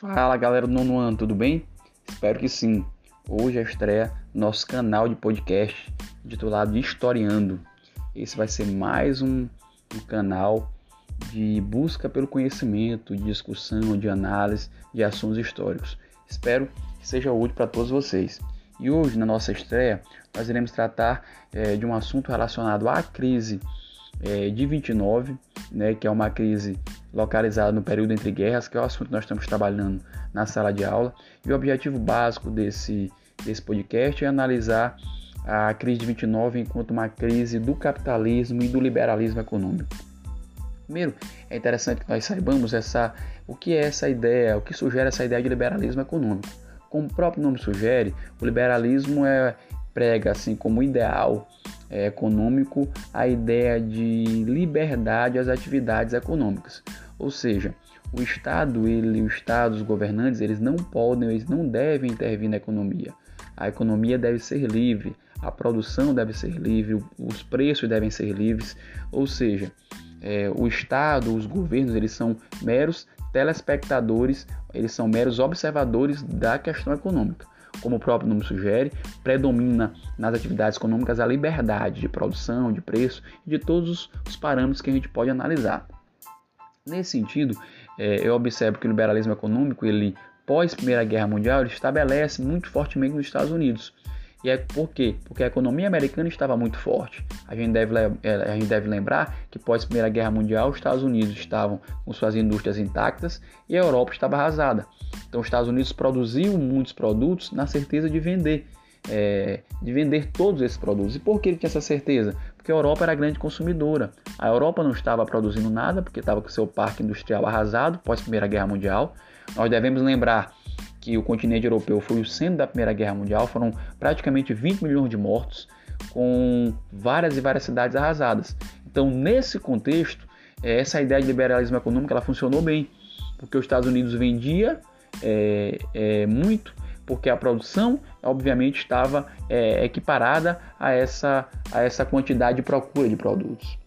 Fala galera do nono ano, tudo bem? Espero que sim. Hoje é a estreia nosso canal de podcast intitulado Historiando. Esse vai ser mais um, um canal de busca pelo conhecimento, de discussão, de análise de assuntos históricos. Espero que seja útil para todos vocês. E hoje, na nossa estreia, nós iremos tratar é, de um assunto relacionado à crise é, de 29, né, que é uma crise localizada no período entre guerras, que é o assunto que nós estamos trabalhando na sala de aula. E o objetivo básico desse, desse podcast é analisar a crise de 29 enquanto uma crise do capitalismo e do liberalismo econômico. Primeiro, é interessante que nós saibamos essa, o que é essa ideia, o que sugere essa ideia de liberalismo econômico. Como o próprio nome sugere, o liberalismo é, prega assim como ideal é, econômico a ideia de liberdade às atividades econômicas. Ou seja, o Estado, ele, o Estado, os governantes, eles não podem, eles não devem intervir na economia. A economia deve ser livre, a produção deve ser livre, os preços devem ser livres. Ou seja, é, o Estado, os governos, eles são meros telespectadores, eles são meros observadores da questão econômica como o próprio nome sugere, predomina nas atividades econômicas a liberdade de produção, de preço e de todos os parâmetros que a gente pode analisar. Nesse sentido, é, eu observo que o liberalismo econômico, ele pós Primeira Guerra Mundial, ele estabelece muito fortemente nos Estados Unidos. E é por quê? Porque a economia americana estava muito forte. A gente deve, é, a gente deve lembrar que pós Primeira Guerra Mundial, os Estados Unidos estavam com suas indústrias intactas e a Europa estava arrasada. Então, os Estados Unidos produziam muitos produtos na certeza de vender, é, de vender todos esses produtos. E por que ele tinha essa certeza? Porque a Europa era grande consumidora. A Europa não estava produzindo nada porque estava com seu parque industrial arrasado pós Primeira Guerra Mundial. Nós devemos lembrar que o continente europeu foi o centro da Primeira Guerra Mundial, foram praticamente 20 milhões de mortos, com várias e várias cidades arrasadas. Então, nesse contexto, é, essa ideia de liberalismo econômico ela funcionou bem, porque os Estados Unidos vendia é, é, muito, porque a produção, obviamente, estava é, equiparada a essa, a essa quantidade de procura de produtos.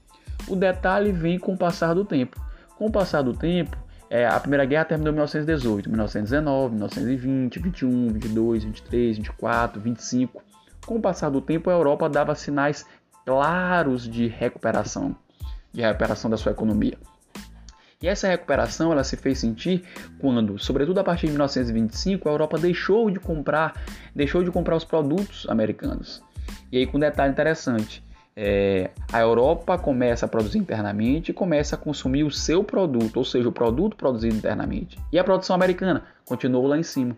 O detalhe vem com o passar do tempo. Com o passar do tempo, é, a Primeira Guerra terminou em 1918, 1919, 1920, 21, 22, 23, 24, 25. Com o passar do tempo, a Europa dava sinais claros de recuperação, de recuperação da sua economia. E essa recuperação ela se fez sentir quando, sobretudo a partir de 1925, a Europa deixou de comprar, deixou de comprar os produtos americanos. E aí com um detalhe interessante, é, a Europa começa a produzir internamente e começa a consumir o seu produto, ou seja, o produto produzido internamente. E a produção americana continuou lá em cima.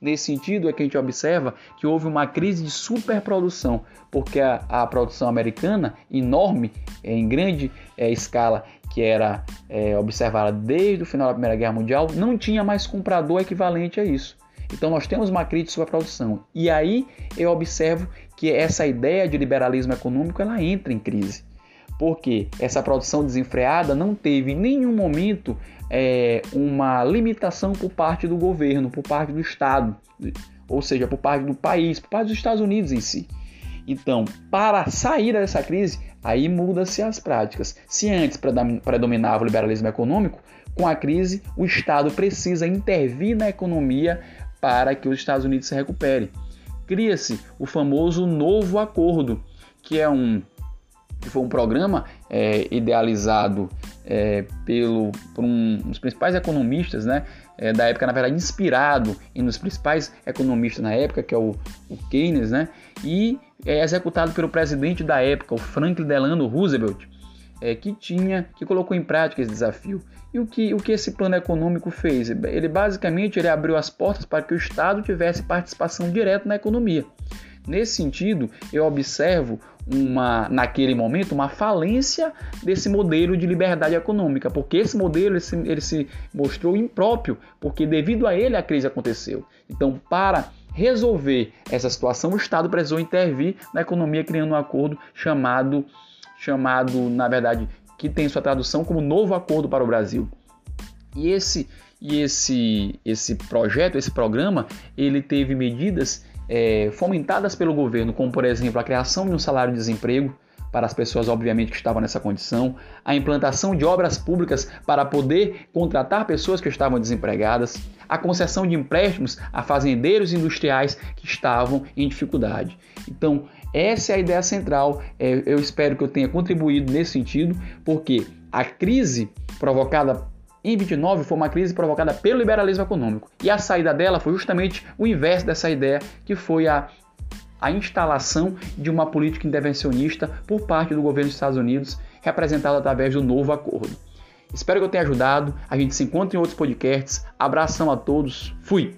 Nesse sentido, é que a gente observa que houve uma crise de superprodução, porque a, a produção americana, enorme, é, em grande é, escala, que era é, observada desde o final da Primeira Guerra Mundial, não tinha mais comprador equivalente a isso. Então nós temos uma crise de superprodução. E aí eu observo que essa ideia de liberalismo econômico ela entra em crise. Porque essa produção desenfreada não teve em nenhum momento é, uma limitação por parte do governo, por parte do Estado, ou seja, por parte do país, por parte dos Estados Unidos em si. Então, para sair dessa crise, aí muda-se as práticas. Se antes predominava o liberalismo econômico, com a crise o Estado precisa intervir na economia para que os Estados Unidos se recuperem. Cria-se o famoso Novo Acordo, que é um que foi um programa é, idealizado é, pelo, por um, um dos principais economistas né, é, da época, na verdade, inspirado em um dos principais economistas na época, que é o, o Keynes, né, e é executado pelo presidente da época, o Franklin Delano Roosevelt, é, que tinha, que colocou em prática esse desafio. E o que, o que esse plano econômico fez? Ele basicamente ele abriu as portas para que o Estado tivesse participação direta na economia. Nesse sentido, eu observo uma, naquele momento uma falência desse modelo de liberdade econômica, porque esse modelo ele se, ele se mostrou impróprio, porque devido a ele a crise aconteceu. Então, para resolver essa situação, o Estado precisou intervir na economia, criando um acordo chamado, chamado na verdade, que tem sua tradução como Novo Acordo para o Brasil. E esse e esse esse projeto, esse programa, ele teve medidas é, fomentadas pelo governo, como por exemplo a criação de um salário de desemprego para as pessoas, obviamente, que estavam nessa condição, a implantação de obras públicas para poder contratar pessoas que estavam desempregadas, a concessão de empréstimos a fazendeiros industriais que estavam em dificuldade. Então, essa é a ideia central. É, eu espero que eu tenha contribuído nesse sentido, porque a crise provocada em 29 foi uma crise provocada pelo liberalismo econômico. E a saída dela foi justamente o inverso dessa ideia, que foi a, a instalação de uma política intervencionista por parte do governo dos Estados Unidos, representada através do novo acordo. Espero que eu tenha ajudado. A gente se encontra em outros podcasts. Abração a todos. Fui!